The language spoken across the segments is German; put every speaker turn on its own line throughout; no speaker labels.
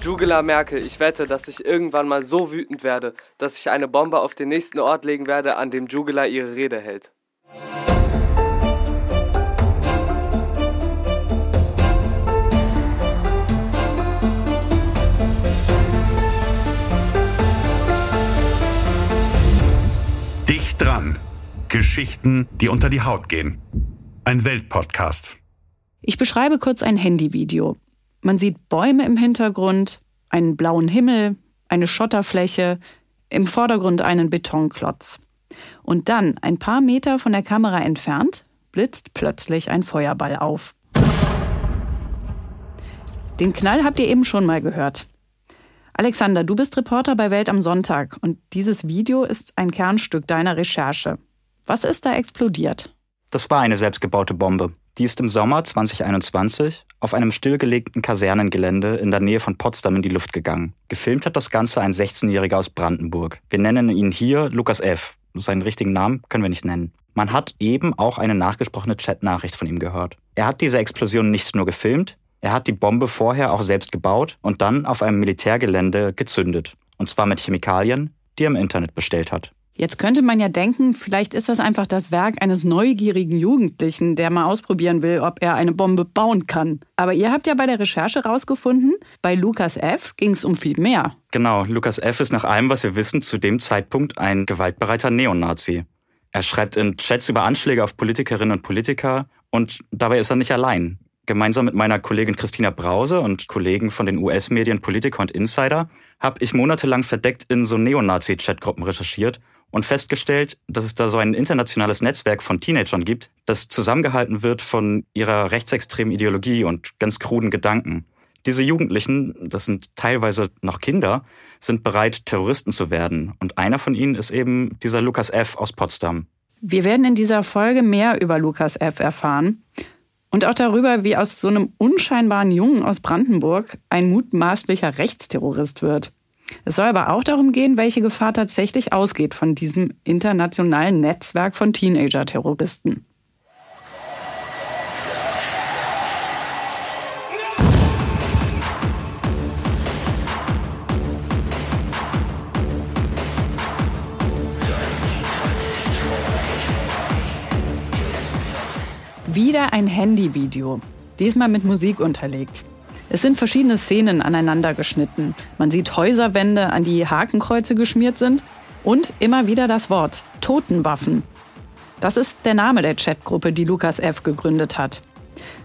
Jugela Merkel, ich wette, dass ich irgendwann mal so wütend werde, dass ich eine Bombe auf den nächsten Ort legen werde, an dem Jugela ihre Rede hält.
Dicht dran. Geschichten, die unter die Haut gehen. Ein Weltpodcast.
Ich beschreibe kurz ein Handyvideo. Man sieht Bäume im Hintergrund, einen blauen Himmel, eine Schotterfläche, im Vordergrund einen Betonklotz. Und dann, ein paar Meter von der Kamera entfernt, blitzt plötzlich ein Feuerball auf. Den Knall habt ihr eben schon mal gehört. Alexander, du bist Reporter bei Welt am Sonntag und dieses Video ist ein Kernstück deiner Recherche. Was ist da explodiert?
Das war eine selbstgebaute Bombe. Die ist im Sommer 2021 auf einem stillgelegten Kasernengelände in der Nähe von Potsdam in die Luft gegangen. Gefilmt hat das Ganze ein 16-Jähriger aus Brandenburg. Wir nennen ihn hier Lukas F. Seinen richtigen Namen können wir nicht nennen. Man hat eben auch eine nachgesprochene Chatnachricht von ihm gehört. Er hat diese Explosion nicht nur gefilmt, er hat die Bombe vorher auch selbst gebaut und dann auf einem Militärgelände gezündet. Und zwar mit Chemikalien, die er im Internet bestellt hat.
Jetzt könnte man ja denken, vielleicht ist das einfach das Werk eines neugierigen Jugendlichen, der mal ausprobieren will, ob er eine Bombe bauen kann. Aber ihr habt ja bei der Recherche rausgefunden, bei Lukas F. ging es um viel mehr.
Genau, Lukas F. ist nach allem, was wir wissen, zu dem Zeitpunkt ein gewaltbereiter Neonazi. Er schreibt in Chats über Anschläge auf Politikerinnen und Politiker und dabei ist er nicht allein. Gemeinsam mit meiner Kollegin Christina Brause und Kollegen von den US-Medien Politiker und Insider habe ich monatelang verdeckt in so Neonazi-Chatgruppen recherchiert und festgestellt, dass es da so ein internationales Netzwerk von Teenagern gibt, das zusammengehalten wird von ihrer rechtsextremen Ideologie und ganz kruden Gedanken. Diese Jugendlichen, das sind teilweise noch Kinder, sind bereit, Terroristen zu werden. Und einer von ihnen ist eben dieser Lukas F. aus Potsdam.
Wir werden in dieser Folge mehr über Lukas F. erfahren und auch darüber, wie aus so einem unscheinbaren Jungen aus Brandenburg ein mutmaßlicher Rechtsterrorist wird. Es soll aber auch darum gehen, welche Gefahr tatsächlich ausgeht von diesem internationalen Netzwerk von Teenager-Terroristen. Wieder ein Handyvideo, diesmal mit Musik unterlegt. Es sind verschiedene Szenen aneinander geschnitten. Man sieht Häuserwände, an die Hakenkreuze geschmiert sind und immer wieder das Wort Totenwaffen. Das ist der Name der Chatgruppe, die Lukas F. gegründet hat.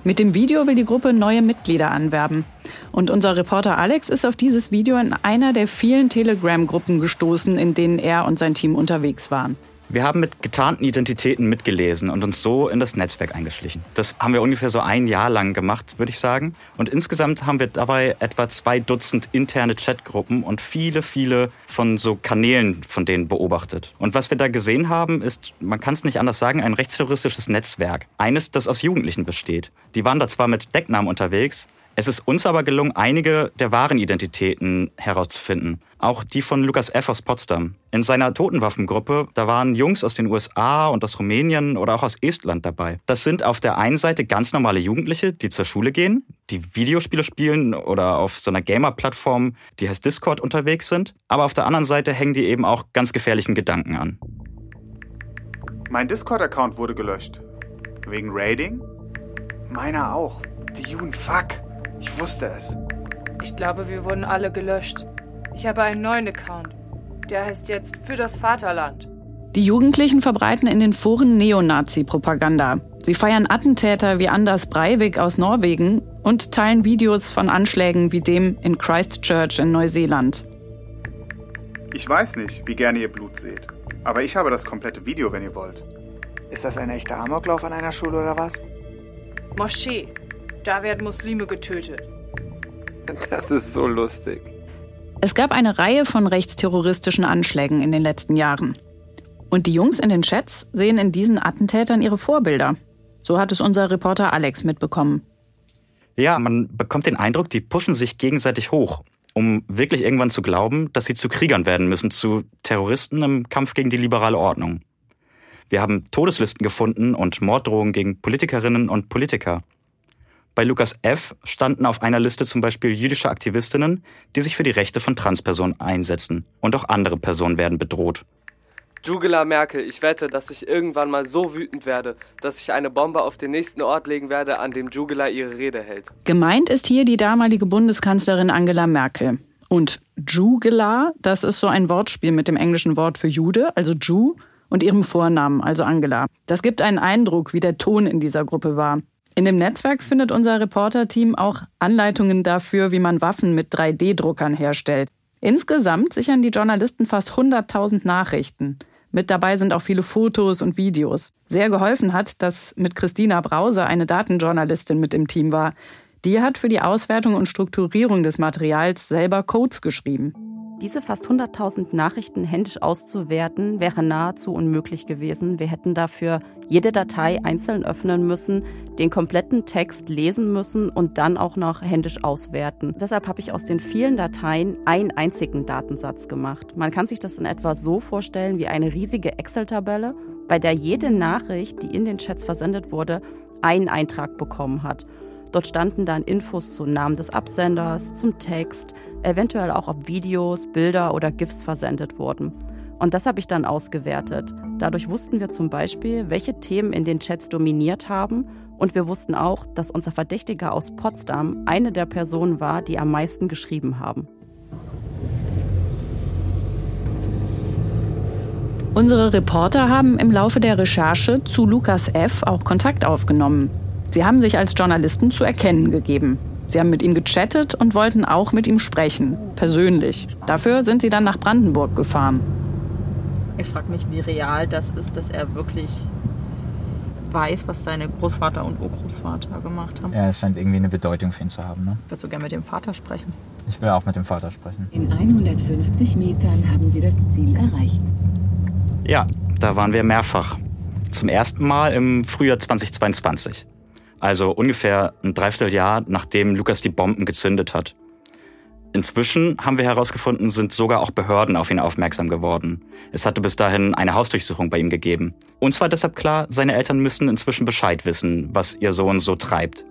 Mit dem Video will die Gruppe neue Mitglieder anwerben. Und unser Reporter Alex ist auf dieses Video in einer der vielen Telegram-Gruppen gestoßen, in denen er und sein Team unterwegs waren.
Wir haben mit getarnten Identitäten mitgelesen und uns so in das Netzwerk eingeschlichen. Das haben wir ungefähr so ein Jahr lang gemacht, würde ich sagen. Und insgesamt haben wir dabei etwa zwei Dutzend interne Chatgruppen und viele, viele von so Kanälen von denen beobachtet. Und was wir da gesehen haben, ist, man kann es nicht anders sagen, ein rechtsterroristisches Netzwerk. Eines, das aus Jugendlichen besteht. Die waren da zwar mit Decknamen unterwegs, es ist uns aber gelungen, einige der wahren Identitäten herauszufinden. Auch die von Lukas F. aus Potsdam. In seiner Totenwaffengruppe, da waren Jungs aus den USA und aus Rumänien oder auch aus Estland dabei. Das sind auf der einen Seite ganz normale Jugendliche, die zur Schule gehen, die Videospiele spielen oder auf so einer Gamer-Plattform, die heißt Discord, unterwegs sind. Aber auf der anderen Seite hängen die eben auch ganz gefährlichen Gedanken an.
Mein Discord-Account wurde gelöscht. Wegen Raiding?
Meiner auch. Die Juden, fuck. Ich wusste es.
Ich glaube, wir wurden alle gelöscht. Ich habe einen neuen Account. Der heißt jetzt Für das Vaterland.
Die Jugendlichen verbreiten in den Foren Neonazi-Propaganda. Sie feiern Attentäter wie Anders Breivik aus Norwegen und teilen Videos von Anschlägen wie dem in Christchurch in Neuseeland.
Ich weiß nicht, wie gerne ihr Blut seht. Aber ich habe das komplette Video, wenn ihr wollt.
Ist das ein echter Amoklauf an einer Schule oder was?
Moschee. Da werden Muslime getötet.
Das ist so lustig.
Es gab eine Reihe von rechtsterroristischen Anschlägen in den letzten Jahren. Und die Jungs in den Chats sehen in diesen Attentätern ihre Vorbilder. So hat es unser Reporter Alex mitbekommen.
Ja, man bekommt den Eindruck, die pushen sich gegenseitig hoch, um wirklich irgendwann zu glauben, dass sie zu Kriegern werden müssen, zu Terroristen im Kampf gegen die liberale Ordnung. Wir haben Todeslisten gefunden und Morddrohungen gegen Politikerinnen und Politiker. Bei Lukas F. standen auf einer Liste zum Beispiel jüdische Aktivistinnen, die sich für die Rechte von Transpersonen einsetzen. Und auch andere Personen werden bedroht.
Jugela Merkel, ich wette, dass ich irgendwann mal so wütend werde, dass ich eine Bombe auf den nächsten Ort legen werde, an dem Jugela ihre Rede hält.
Gemeint ist hier die damalige Bundeskanzlerin Angela Merkel. Und Jugela, das ist so ein Wortspiel mit dem englischen Wort für Jude, also Jew, und ihrem Vornamen, also Angela. Das gibt einen Eindruck, wie der Ton in dieser Gruppe war. In dem Netzwerk findet unser Reporterteam auch Anleitungen dafür, wie man Waffen mit 3D-Druckern herstellt. Insgesamt sichern die Journalisten fast 100.000 Nachrichten. Mit dabei sind auch viele Fotos und Videos. Sehr geholfen hat, dass mit Christina Brause eine Datenjournalistin mit im Team war. Die hat für die Auswertung und Strukturierung des Materials selber Codes geschrieben.
Diese fast 100.000 Nachrichten händisch auszuwerten, wäre nahezu unmöglich gewesen. Wir hätten dafür jede Datei einzeln öffnen müssen, den kompletten Text lesen müssen und dann auch noch händisch auswerten. Deshalb habe ich aus den vielen Dateien einen einzigen Datensatz gemacht. Man kann sich das in etwa so vorstellen wie eine riesige Excel-Tabelle, bei der jede Nachricht, die in den Chats versendet wurde, einen Eintrag bekommen hat. Dort standen dann Infos zum Namen des Absenders, zum Text, eventuell auch ob Videos, Bilder oder GIFs versendet wurden. Und das habe ich dann ausgewertet. Dadurch wussten wir zum Beispiel, welche Themen in den Chats dominiert haben und wir wussten auch, dass unser Verdächtiger aus Potsdam eine der Personen war, die am meisten geschrieben haben.
Unsere Reporter haben im Laufe der Recherche zu Lukas F. auch Kontakt aufgenommen. Sie haben sich als Journalisten zu erkennen gegeben. Sie haben mit ihm gechattet und wollten auch mit ihm sprechen, persönlich. Dafür sind sie dann nach Brandenburg gefahren.
Ich frage mich, wie real das ist, dass er wirklich weiß, was seine Großvater und Urgroßvater gemacht haben.
Ja, es scheint irgendwie eine Bedeutung für ihn zu haben. Ne?
Ich würde so gerne mit dem Vater sprechen.
Ich will auch mit dem Vater sprechen.
In 150 Metern haben Sie das Ziel erreicht.
Ja, da waren wir mehrfach. Zum ersten Mal im Frühjahr 2022. Also ungefähr ein Dreivierteljahr, nachdem Lukas die Bomben gezündet hat. Inzwischen haben wir herausgefunden, sind sogar auch Behörden auf ihn aufmerksam geworden. Es hatte bis dahin eine Hausdurchsuchung bei ihm gegeben. Uns war deshalb klar, seine Eltern müssen inzwischen Bescheid wissen, was ihr Sohn so treibt.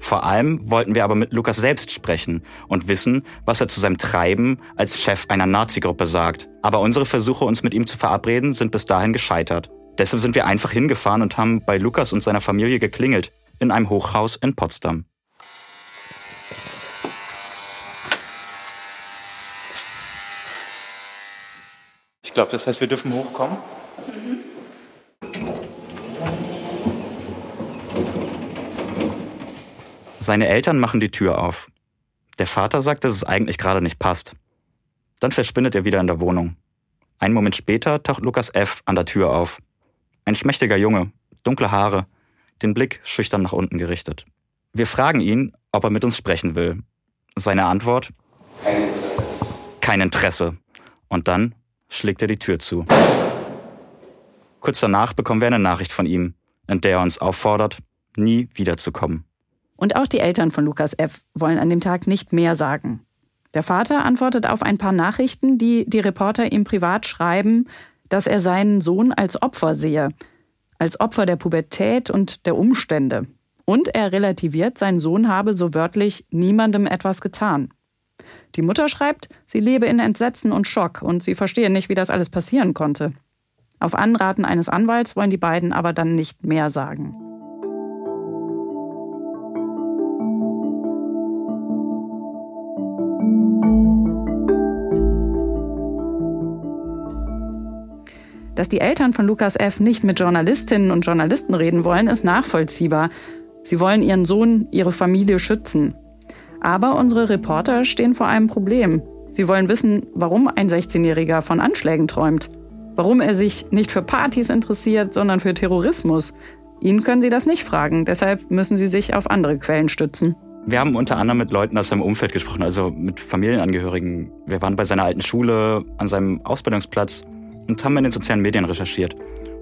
Vor allem wollten wir aber mit Lukas selbst sprechen und wissen, was er zu seinem Treiben als Chef einer Nazi-Gruppe sagt. Aber unsere Versuche, uns mit ihm zu verabreden, sind bis dahin gescheitert. Deshalb sind wir einfach hingefahren und haben bei Lukas und seiner Familie geklingelt in einem Hochhaus in Potsdam.
Ich glaube, das heißt, wir dürfen hochkommen. Mhm.
Seine Eltern machen die Tür auf. Der Vater sagt, dass es eigentlich gerade nicht passt. Dann verschwindet er wieder in der Wohnung. Einen Moment später taucht Lukas F. an der Tür auf. Ein schmächtiger Junge, dunkle Haare, den Blick schüchtern nach unten gerichtet. Wir fragen ihn, ob er mit uns sprechen will. Seine Antwort? Kein Interesse. Kein Interesse. Und dann schlägt er die Tür zu. Kurz danach bekommen wir eine Nachricht von ihm, in der er uns auffordert, nie wiederzukommen.
Und auch die Eltern von Lukas F. wollen an dem Tag nicht mehr sagen. Der Vater antwortet auf ein paar Nachrichten, die die Reporter ihm privat schreiben, dass er seinen Sohn als Opfer sehe, als Opfer der Pubertät und der Umstände. Und er relativiert, sein Sohn habe so wörtlich niemandem etwas getan. Die Mutter schreibt, sie lebe in Entsetzen und Schock und sie verstehe nicht, wie das alles passieren konnte. Auf Anraten eines Anwalts wollen die beiden aber dann nicht mehr sagen. Dass die Eltern von Lukas F. nicht mit Journalistinnen und Journalisten reden wollen, ist nachvollziehbar. Sie wollen ihren Sohn, ihre Familie schützen. Aber unsere Reporter stehen vor einem Problem. Sie wollen wissen, warum ein 16-Jähriger von Anschlägen träumt. Warum er sich nicht für Partys interessiert, sondern für Terrorismus. Ihnen können Sie das nicht fragen, deshalb müssen Sie sich auf andere Quellen stützen.
Wir haben unter anderem mit Leuten aus seinem Umfeld gesprochen, also mit Familienangehörigen. Wir waren bei seiner alten Schule, an seinem Ausbildungsplatz und haben in den sozialen Medien recherchiert.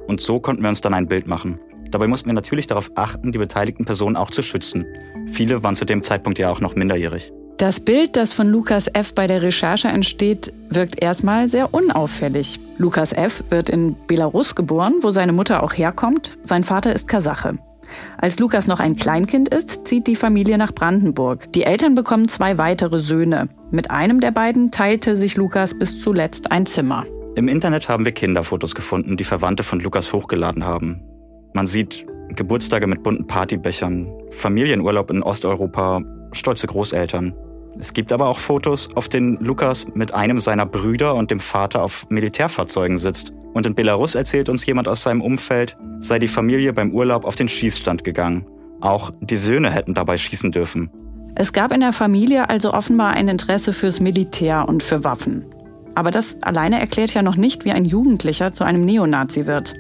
Und so konnten wir uns dann ein Bild machen. Dabei mussten wir natürlich darauf achten, die beteiligten Personen auch zu schützen. Viele waren zu dem Zeitpunkt ja auch noch minderjährig.
Das Bild, das von Lukas F. bei der Recherche entsteht, wirkt erstmal sehr unauffällig. Lukas F. wird in Belarus geboren, wo seine Mutter auch herkommt. Sein Vater ist Kasache. Als Lukas noch ein Kleinkind ist, zieht die Familie nach Brandenburg. Die Eltern bekommen zwei weitere Söhne. Mit einem der beiden teilte sich Lukas bis zuletzt ein Zimmer.
Im Internet haben wir Kinderfotos gefunden, die Verwandte von Lukas hochgeladen haben. Man sieht Geburtstage mit bunten Partybechern, Familienurlaub in Osteuropa, stolze Großeltern. Es gibt aber auch Fotos, auf denen Lukas mit einem seiner Brüder und dem Vater auf Militärfahrzeugen sitzt. Und in Belarus erzählt uns jemand aus seinem Umfeld, sei die Familie beim Urlaub auf den Schießstand gegangen. Auch die Söhne hätten dabei schießen dürfen.
Es gab in der Familie also offenbar ein Interesse fürs Militär und für Waffen. Aber das alleine erklärt ja noch nicht, wie ein Jugendlicher zu einem Neonazi wird.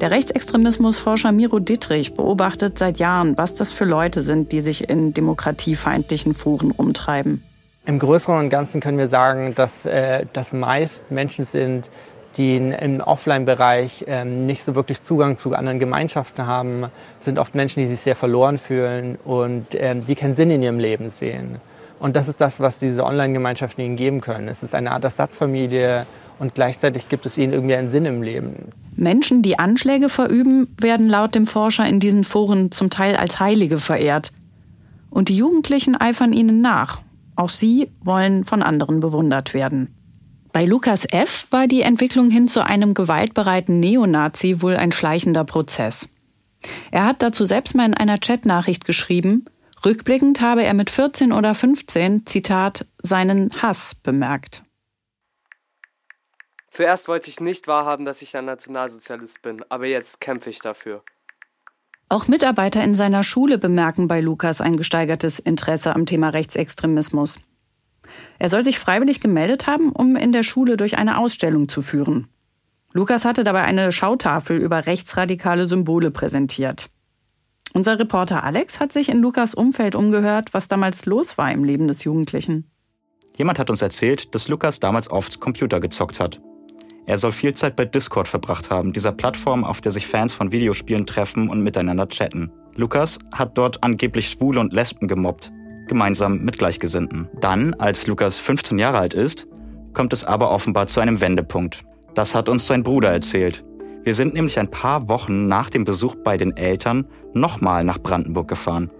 Der Rechtsextremismusforscher Miro Dittrich beobachtet seit Jahren, was das für Leute sind, die sich in demokratiefeindlichen Foren rumtreiben.
Im Größeren und Ganzen können wir sagen, dass äh, das meist Menschen sind, die im Offline-Bereich ähm, nicht so wirklich Zugang zu anderen Gemeinschaften haben, sind oft Menschen, die sich sehr verloren fühlen und ähm, die keinen Sinn in ihrem Leben sehen. Und das ist das, was diese Online-Gemeinschaften ihnen geben können. Es ist eine Art Ersatzfamilie, und gleichzeitig gibt es ihnen irgendwie einen Sinn im Leben.
Menschen, die Anschläge verüben, werden laut dem Forscher in diesen Foren zum Teil als Heilige verehrt. Und die Jugendlichen eifern ihnen nach. Auch sie wollen von anderen bewundert werden. Bei Lukas F. war die Entwicklung hin zu einem gewaltbereiten Neonazi wohl ein schleichender Prozess. Er hat dazu selbst mal in einer Chatnachricht geschrieben, rückblickend habe er mit 14 oder 15, Zitat, seinen Hass bemerkt.
Zuerst wollte ich nicht wahrhaben, dass ich ein Nationalsozialist bin, aber jetzt kämpfe ich dafür.
Auch Mitarbeiter in seiner Schule bemerken bei Lukas ein gesteigertes Interesse am Thema Rechtsextremismus. Er soll sich freiwillig gemeldet haben, um in der Schule durch eine Ausstellung zu führen. Lukas hatte dabei eine Schautafel über rechtsradikale Symbole präsentiert. Unser Reporter Alex hat sich in Lukas Umfeld umgehört, was damals los war im Leben des Jugendlichen.
Jemand hat uns erzählt, dass Lukas damals oft Computer gezockt hat. Er soll viel Zeit bei Discord verbracht haben, dieser Plattform, auf der sich Fans von Videospielen treffen und miteinander chatten. Lukas hat dort angeblich Schwule und Lesben gemobbt, gemeinsam mit Gleichgesinnten. Dann, als Lukas 15 Jahre alt ist, kommt es aber offenbar zu einem Wendepunkt. Das hat uns sein Bruder erzählt. Wir sind nämlich ein paar Wochen nach dem Besuch bei den Eltern nochmal nach Brandenburg gefahren.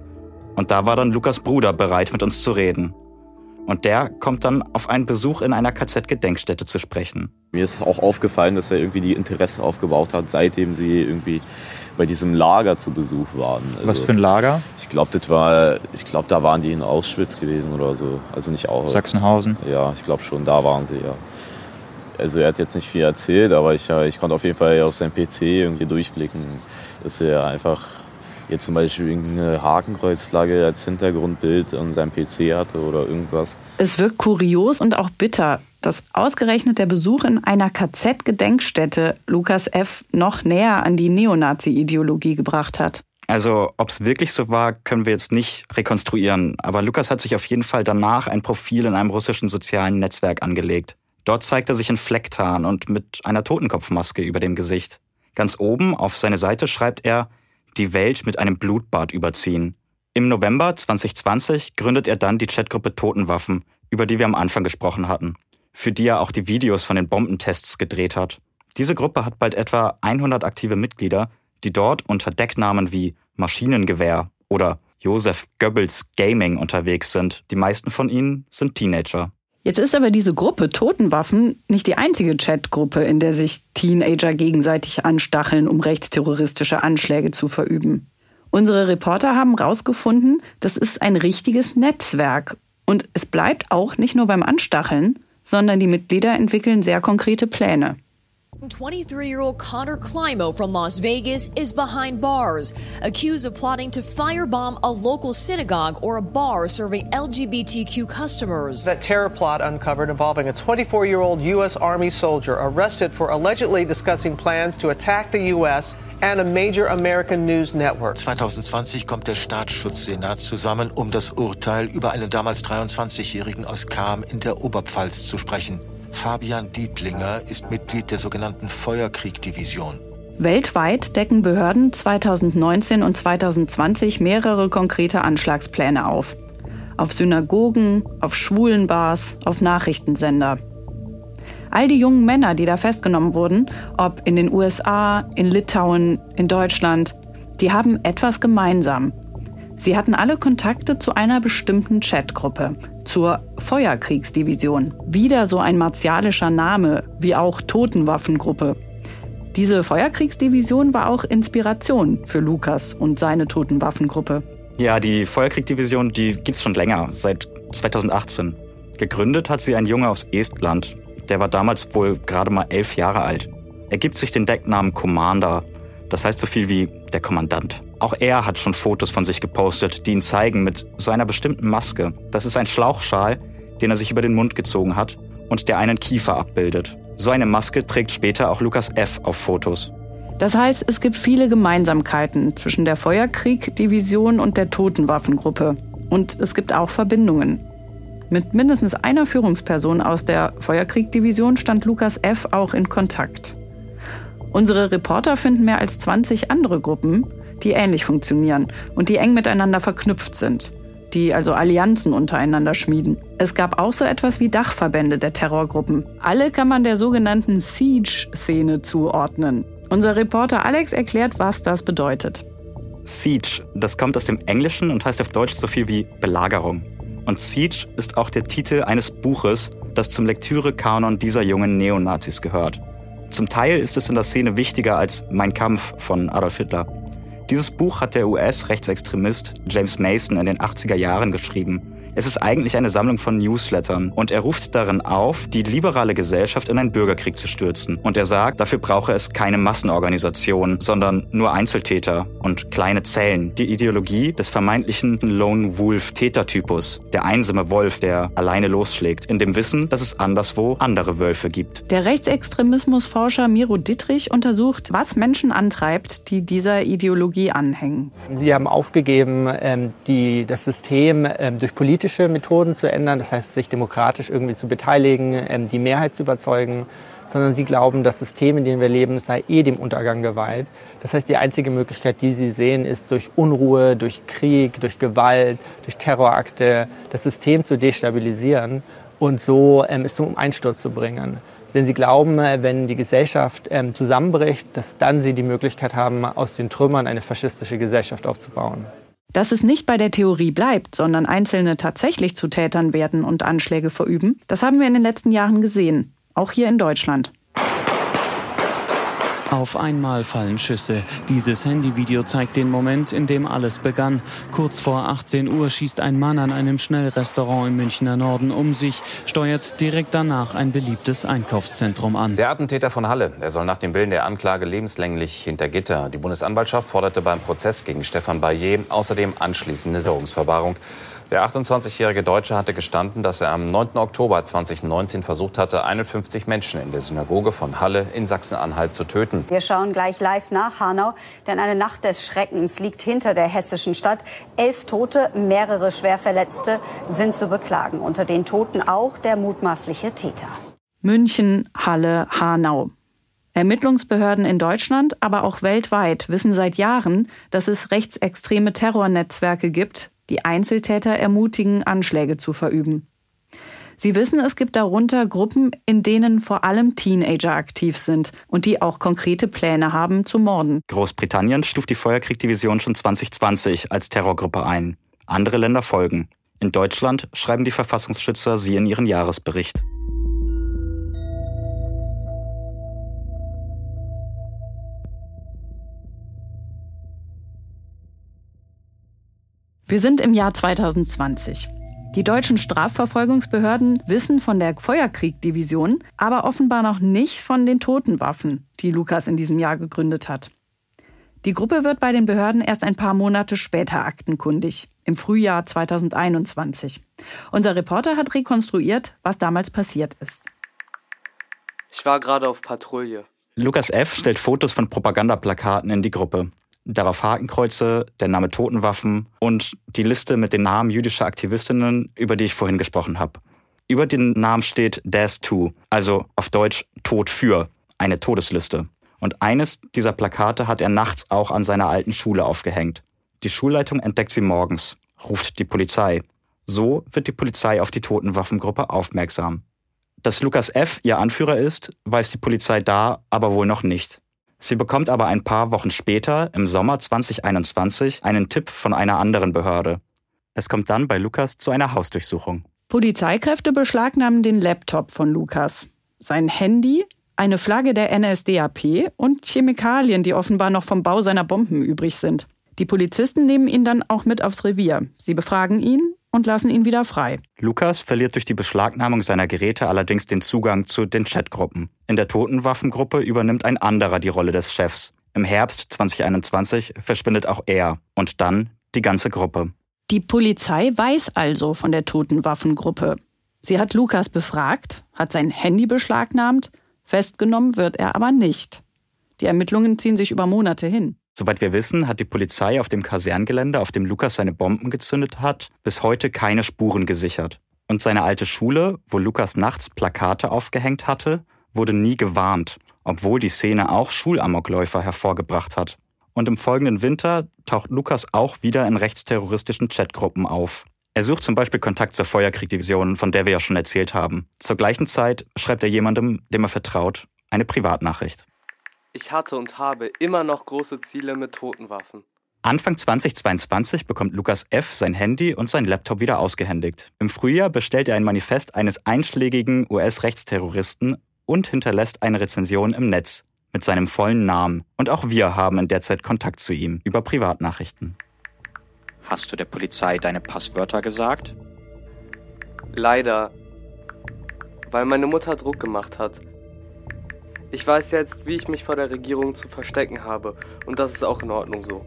Und da war dann Lukas Bruder bereit, mit uns zu reden. Und der kommt dann auf einen Besuch in einer KZ-Gedenkstätte zu sprechen.
Mir ist auch aufgefallen, dass er irgendwie die Interesse aufgebaut hat, seitdem sie irgendwie bei diesem Lager zu Besuch waren.
Also, Was für ein Lager?
Ich glaube, das war, ich glaube, da waren die in Auschwitz gewesen oder so. Also nicht auch.
Sachsenhausen?
Ja, ich glaube schon, da waren sie, ja. Also er hat jetzt nicht viel erzählt, aber ich, ich konnte auf jeden Fall auf seinem PC irgendwie durchblicken, dass er einfach jetzt zum Beispiel eine Hakenkreuzflagge als Hintergrundbild an seinem PC hatte oder irgendwas.
Es wirkt kurios und auch bitter, dass ausgerechnet der Besuch in einer KZ-Gedenkstätte Lukas F. noch näher an die Neonazi-Ideologie gebracht hat.
Also, ob es wirklich so war, können wir jetzt nicht rekonstruieren. Aber Lukas hat sich auf jeden Fall danach ein Profil in einem russischen sozialen Netzwerk angelegt. Dort zeigt er sich in Flecktarn und mit einer Totenkopfmaske über dem Gesicht. Ganz oben auf seine Seite schreibt er, die Welt mit einem Blutbad überziehen. Im November 2020 gründet er dann die Chatgruppe Totenwaffen, über die wir am Anfang gesprochen hatten, für die er auch die Videos von den Bombentests gedreht hat. Diese Gruppe hat bald etwa 100 aktive Mitglieder, die dort unter Decknamen wie Maschinengewehr oder Joseph Goebbels Gaming unterwegs sind. Die meisten von ihnen sind Teenager.
Jetzt ist aber diese Gruppe Totenwaffen nicht die einzige Chatgruppe, in der sich Teenager gegenseitig anstacheln, um rechtsterroristische Anschläge zu verüben. Unsere Reporter haben herausgefunden, das ist ein richtiges Netzwerk. Und es bleibt auch nicht nur beim Anstacheln, sondern die Mitglieder entwickeln sehr konkrete Pläne.
23 year old Connor Climo from Las Vegas is behind bars, accused of plotting to firebomb a local synagogue or a bar serving LGBTQ customers.
That terror plot uncovered involving a 24 year old U.S. Army soldier arrested for allegedly discussing plans to attack the U.S. and a major American news network.
2020 kommt der Staatsschutzsenat zusammen, um das Urteil über einen damals 23-Jährigen aus Kam in der Oberpfalz zu sprechen. Fabian Dietlinger ist Mitglied der sogenannten Feuerkrieg-Division.
Weltweit decken Behörden 2019 und 2020 mehrere konkrete Anschlagspläne auf. Auf Synagogen, auf Schwulenbars, auf Nachrichtensender. All die jungen Männer, die da festgenommen wurden, ob in den USA, in Litauen, in Deutschland, Die haben etwas gemeinsam. Sie hatten alle Kontakte zu einer bestimmten Chatgruppe, zur Feuerkriegsdivision. Wieder so ein martialischer Name, wie auch Totenwaffengruppe. Diese Feuerkriegsdivision war auch Inspiration für Lukas und seine Totenwaffengruppe.
Ja, die Feuerkriegsdivision, die gibt's schon länger, seit 2018. Gegründet hat sie ein Junge aus Estland. Der war damals wohl gerade mal elf Jahre alt. Er gibt sich den Decknamen Commander. Das heißt so viel wie der Kommandant. Auch er hat schon Fotos von sich gepostet, die ihn zeigen mit so einer bestimmten Maske. Das ist ein Schlauchschal, den er sich über den Mund gezogen hat und der einen Kiefer abbildet. So eine Maske trägt später auch Lukas F. auf Fotos.
Das heißt, es gibt viele Gemeinsamkeiten zwischen der Feuerkrieg-Division und der Totenwaffengruppe. Und es gibt auch Verbindungen. Mit mindestens einer Führungsperson aus der Feuerkrieg-Division stand Lukas F. auch in Kontakt. Unsere Reporter finden mehr als 20 andere Gruppen, die ähnlich funktionieren und die eng miteinander verknüpft sind die also Allianzen untereinander schmieden. Es gab auch so etwas wie Dachverbände der Terrorgruppen. Alle kann man der sogenannten Siege-Szene zuordnen. Unser Reporter Alex erklärt, was das bedeutet.
Siege, das kommt aus dem Englischen und heißt auf Deutsch so viel wie Belagerung. Und Siege ist auch der Titel eines Buches, das zum Lektüre-Kanon dieser jungen Neonazis gehört. Zum Teil ist es in der Szene wichtiger als Mein Kampf von Adolf Hitler. Dieses Buch hat der US-Rechtsextremist James Mason in den 80er Jahren geschrieben. Es ist eigentlich eine Sammlung von Newslettern und er ruft darin auf, die liberale Gesellschaft in einen Bürgerkrieg zu stürzen. Und er sagt, dafür brauche es keine Massenorganisation, sondern nur Einzeltäter und kleine Zellen. Die Ideologie des vermeintlichen Lone Wolf Tätertypus, der einsame Wolf, der alleine losschlägt, in dem Wissen, dass es anderswo andere Wölfe gibt.
Der Rechtsextremismusforscher Miro Dittrich untersucht, was Menschen antreibt, die dieser Ideologie anhängen.
Sie haben aufgegeben, ähm, die, das System ähm, durch politische politische Methoden zu ändern, das heißt sich demokratisch irgendwie zu beteiligen, ähm, die Mehrheit zu überzeugen, sondern sie glauben, das System, in dem wir leben, sei eh dem Untergang geweiht. Das heißt, die einzige Möglichkeit, die sie sehen, ist durch Unruhe, durch Krieg, durch Gewalt, durch Terrorakte das System zu destabilisieren und so ähm, es zum Einsturz zu bringen. Denn sie glauben, äh, wenn die Gesellschaft ähm, zusammenbricht, dass dann sie die Möglichkeit haben, aus den Trümmern eine faschistische Gesellschaft aufzubauen.
Dass es nicht bei der Theorie bleibt, sondern Einzelne tatsächlich zu Tätern werden und Anschläge verüben, das haben wir in den letzten Jahren gesehen, auch hier in Deutschland.
Auf einmal fallen Schüsse. Dieses Handyvideo zeigt den Moment, in dem alles begann. Kurz vor 18 Uhr schießt ein Mann an einem Schnellrestaurant im Münchner Norden um sich, steuert direkt danach ein beliebtes Einkaufszentrum an.
Der Attentäter von Halle, er soll nach dem Willen der Anklage lebenslänglich hinter Gitter. Die Bundesanwaltschaft forderte beim Prozess gegen Stefan Bayer außerdem anschließende Sicherungsverwahrung. Der 28-jährige Deutsche hatte gestanden, dass er am 9. Oktober 2019 versucht hatte, 51 Menschen in der Synagoge von Halle in Sachsen-Anhalt zu töten.
Wir schauen gleich live nach Hanau, denn eine Nacht des Schreckens liegt hinter der hessischen Stadt. Elf Tote, mehrere Schwerverletzte sind zu beklagen. Unter den Toten auch der mutmaßliche Täter.
München, Halle, Hanau. Ermittlungsbehörden in Deutschland, aber auch weltweit wissen seit Jahren, dass es rechtsextreme Terrornetzwerke gibt, die Einzeltäter ermutigen, Anschläge zu verüben. Sie wissen, es gibt darunter Gruppen, in denen vor allem Teenager aktiv sind und die auch konkrete Pläne haben zu morden.
Großbritannien stuft die Feuerkriegdivision schon 2020 als Terrorgruppe ein. Andere Länder folgen. In Deutschland schreiben die Verfassungsschützer sie in ihren Jahresbericht.
Wir sind im Jahr 2020. Die deutschen Strafverfolgungsbehörden wissen von der Feuerkrieg-Division, aber offenbar noch nicht von den Totenwaffen, die Lukas in diesem Jahr gegründet hat. Die Gruppe wird bei den Behörden erst ein paar Monate später aktenkundig, im Frühjahr 2021. Unser Reporter hat rekonstruiert, was damals passiert ist.
Ich war gerade auf Patrouille.
Lukas F. stellt Fotos von Propagandaplakaten in die Gruppe darauf Hakenkreuze, der Name Totenwaffen und die Liste mit den Namen jüdischer Aktivistinnen, über die ich vorhin gesprochen habe. Über den Namen steht Death to, also auf Deutsch Tod für, eine Todesliste. Und eines dieser Plakate hat er nachts auch an seiner alten Schule aufgehängt. Die Schulleitung entdeckt sie morgens, ruft die Polizei. So wird die Polizei auf die Totenwaffengruppe aufmerksam. Dass Lukas F. ihr Anführer ist, weiß die Polizei da aber wohl noch nicht. Sie bekommt aber ein paar Wochen später, im Sommer 2021, einen Tipp von einer anderen Behörde. Es kommt dann bei Lukas zu einer Hausdurchsuchung.
Polizeikräfte beschlagnahmen den Laptop von Lukas, sein Handy, eine Flagge der NSDAP und Chemikalien, die offenbar noch vom Bau seiner Bomben übrig sind. Die Polizisten nehmen ihn dann auch mit aufs Revier. Sie befragen ihn und lassen ihn wieder frei.
Lukas verliert durch die Beschlagnahmung seiner Geräte allerdings den Zugang zu den Chatgruppen. In der Totenwaffengruppe übernimmt ein anderer die Rolle des Chefs. Im Herbst 2021 verschwindet auch er und dann die ganze Gruppe.
Die Polizei weiß also von der Totenwaffengruppe. Sie hat Lukas befragt, hat sein Handy beschlagnahmt, festgenommen wird er aber nicht. Die Ermittlungen ziehen sich über Monate hin.
Soweit wir wissen, hat die Polizei auf dem Kaserngelände, auf dem Lukas seine Bomben gezündet hat, bis heute keine Spuren gesichert. Und seine alte Schule, wo Lukas nachts Plakate aufgehängt hatte, wurde nie gewarnt, obwohl die Szene auch Schulamokläufer hervorgebracht hat. Und im folgenden Winter taucht Lukas auch wieder in rechtsterroristischen Chatgruppen auf. Er sucht zum Beispiel Kontakt zur Feuerkriegdivision, von der wir ja schon erzählt haben. Zur gleichen Zeit schreibt er jemandem, dem er vertraut, eine Privatnachricht.
Ich hatte und habe immer noch große Ziele mit Totenwaffen.
Anfang 2022 bekommt Lukas F. sein Handy und sein Laptop wieder ausgehändigt. Im Frühjahr bestellt er ein Manifest eines einschlägigen US-Rechtsterroristen und hinterlässt eine Rezension im Netz mit seinem vollen Namen. Und auch wir haben in der Zeit Kontakt zu ihm über Privatnachrichten. Hast du der Polizei deine Passwörter gesagt?
Leider. Weil meine Mutter Druck gemacht hat. Ich weiß jetzt, wie ich mich vor der Regierung zu verstecken habe. Und das ist auch in Ordnung so.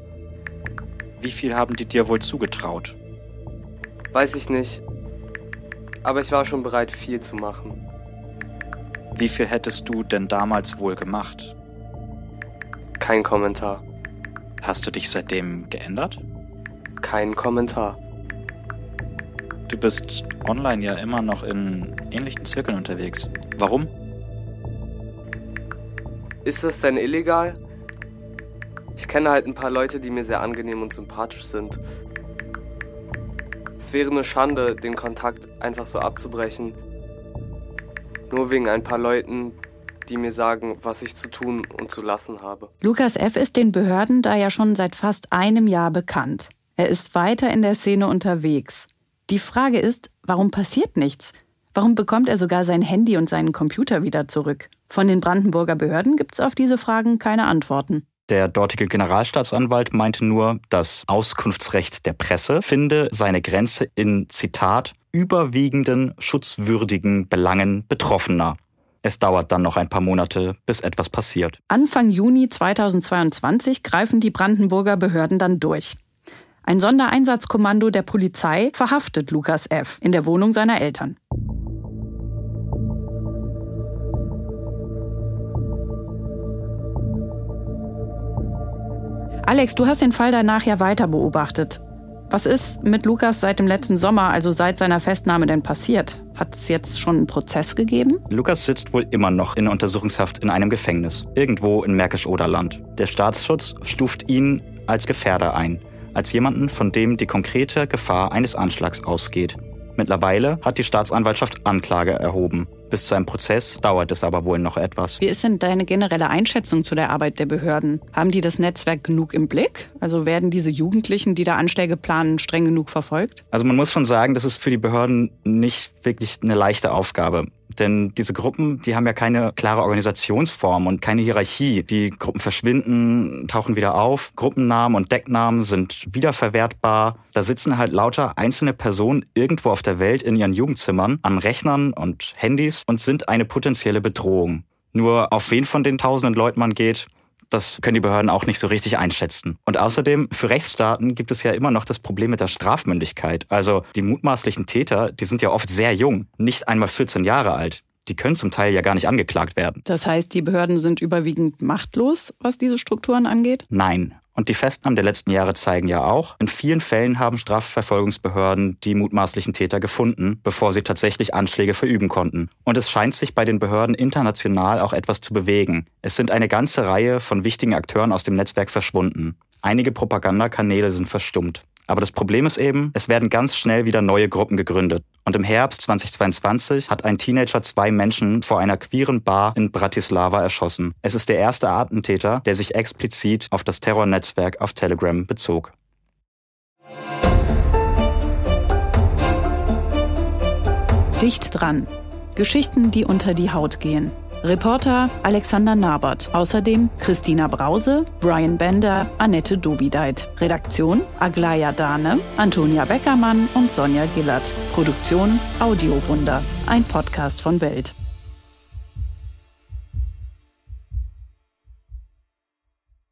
Wie viel haben die dir wohl zugetraut?
Weiß ich nicht. Aber ich war schon bereit, viel zu machen.
Wie viel hättest du denn damals wohl gemacht?
Kein Kommentar.
Hast du dich seitdem geändert?
Kein Kommentar.
Du bist online ja immer noch in ähnlichen Zirkeln unterwegs. Warum?
Ist das denn illegal? Ich kenne halt ein paar Leute, die mir sehr angenehm und sympathisch sind. Es wäre eine Schande, den Kontakt einfach so abzubrechen. Nur wegen ein paar Leuten, die mir sagen, was ich zu tun und zu lassen habe.
Lukas F. ist den Behörden da ja schon seit fast einem Jahr bekannt. Er ist weiter in der Szene unterwegs. Die Frage ist, warum passiert nichts? Warum bekommt er sogar sein Handy und seinen Computer wieder zurück? Von den Brandenburger Behörden gibt es auf diese Fragen keine Antworten.
Der dortige Generalstaatsanwalt meinte nur, das Auskunftsrecht der Presse finde seine Grenze in, Zitat, überwiegenden schutzwürdigen Belangen Betroffener. Es dauert dann noch ein paar Monate, bis etwas passiert.
Anfang Juni 2022 greifen die Brandenburger Behörden dann durch. Ein Sondereinsatzkommando der Polizei verhaftet Lukas F. in der Wohnung seiner Eltern. Alex, du hast den Fall danach ja weiter beobachtet. Was ist mit Lukas seit dem letzten Sommer, also seit seiner Festnahme, denn passiert? Hat es jetzt schon einen Prozess gegeben?
Lukas sitzt wohl immer noch in Untersuchungshaft in einem Gefängnis, irgendwo in Märkisch-Oderland. Der Staatsschutz stuft ihn als Gefährder ein, als jemanden, von dem die konkrete Gefahr eines Anschlags ausgeht. Mittlerweile hat die Staatsanwaltschaft Anklage erhoben. Bis zu einem Prozess dauert es aber wohl noch etwas.
Wie ist denn deine generelle Einschätzung zu der Arbeit der Behörden? Haben die das Netzwerk genug im Blick? Also werden diese Jugendlichen, die da Anschläge planen, streng genug verfolgt?
Also man muss schon sagen, das ist für die Behörden nicht wirklich eine leichte Aufgabe. Denn diese Gruppen, die haben ja keine klare Organisationsform und keine Hierarchie. Die Gruppen verschwinden, tauchen wieder auf. Gruppennamen und Decknamen sind wiederverwertbar. Da sitzen halt lauter einzelne Personen irgendwo auf der Welt in ihren Jugendzimmern an Rechnern und Handys und sind eine potenzielle Bedrohung. Nur auf wen von den tausenden Leuten man geht, das können die Behörden auch nicht so richtig einschätzen. Und außerdem, für Rechtsstaaten gibt es ja immer noch das Problem mit der Strafmündigkeit. Also die mutmaßlichen Täter, die sind ja oft sehr jung, nicht einmal 14 Jahre alt. Die können zum Teil ja gar nicht angeklagt werden.
Das heißt, die Behörden sind überwiegend machtlos, was diese Strukturen angeht?
Nein. Und die Festnahmen der letzten Jahre zeigen ja auch, in vielen Fällen haben Strafverfolgungsbehörden die mutmaßlichen Täter gefunden, bevor sie tatsächlich Anschläge verüben konnten. Und es scheint sich bei den Behörden international auch etwas zu bewegen. Es sind eine ganze Reihe von wichtigen Akteuren aus dem Netzwerk verschwunden. Einige Propagandakanäle sind verstummt. Aber das Problem ist eben, es werden ganz schnell wieder neue Gruppen gegründet. Und im Herbst 2022 hat ein Teenager zwei Menschen vor einer queeren Bar in Bratislava erschossen. Es ist der erste Attentäter, der sich explizit auf das Terrornetzwerk auf Telegram bezog.
Dicht dran. Geschichten, die unter die Haut gehen. Reporter Alexander Nabert. Außerdem Christina Brause, Brian Bender, Annette Dovideit. Redaktion Aglaya Dahne, Antonia Beckermann und Sonja Gillert. Produktion Audiowunder. Ein Podcast von Welt.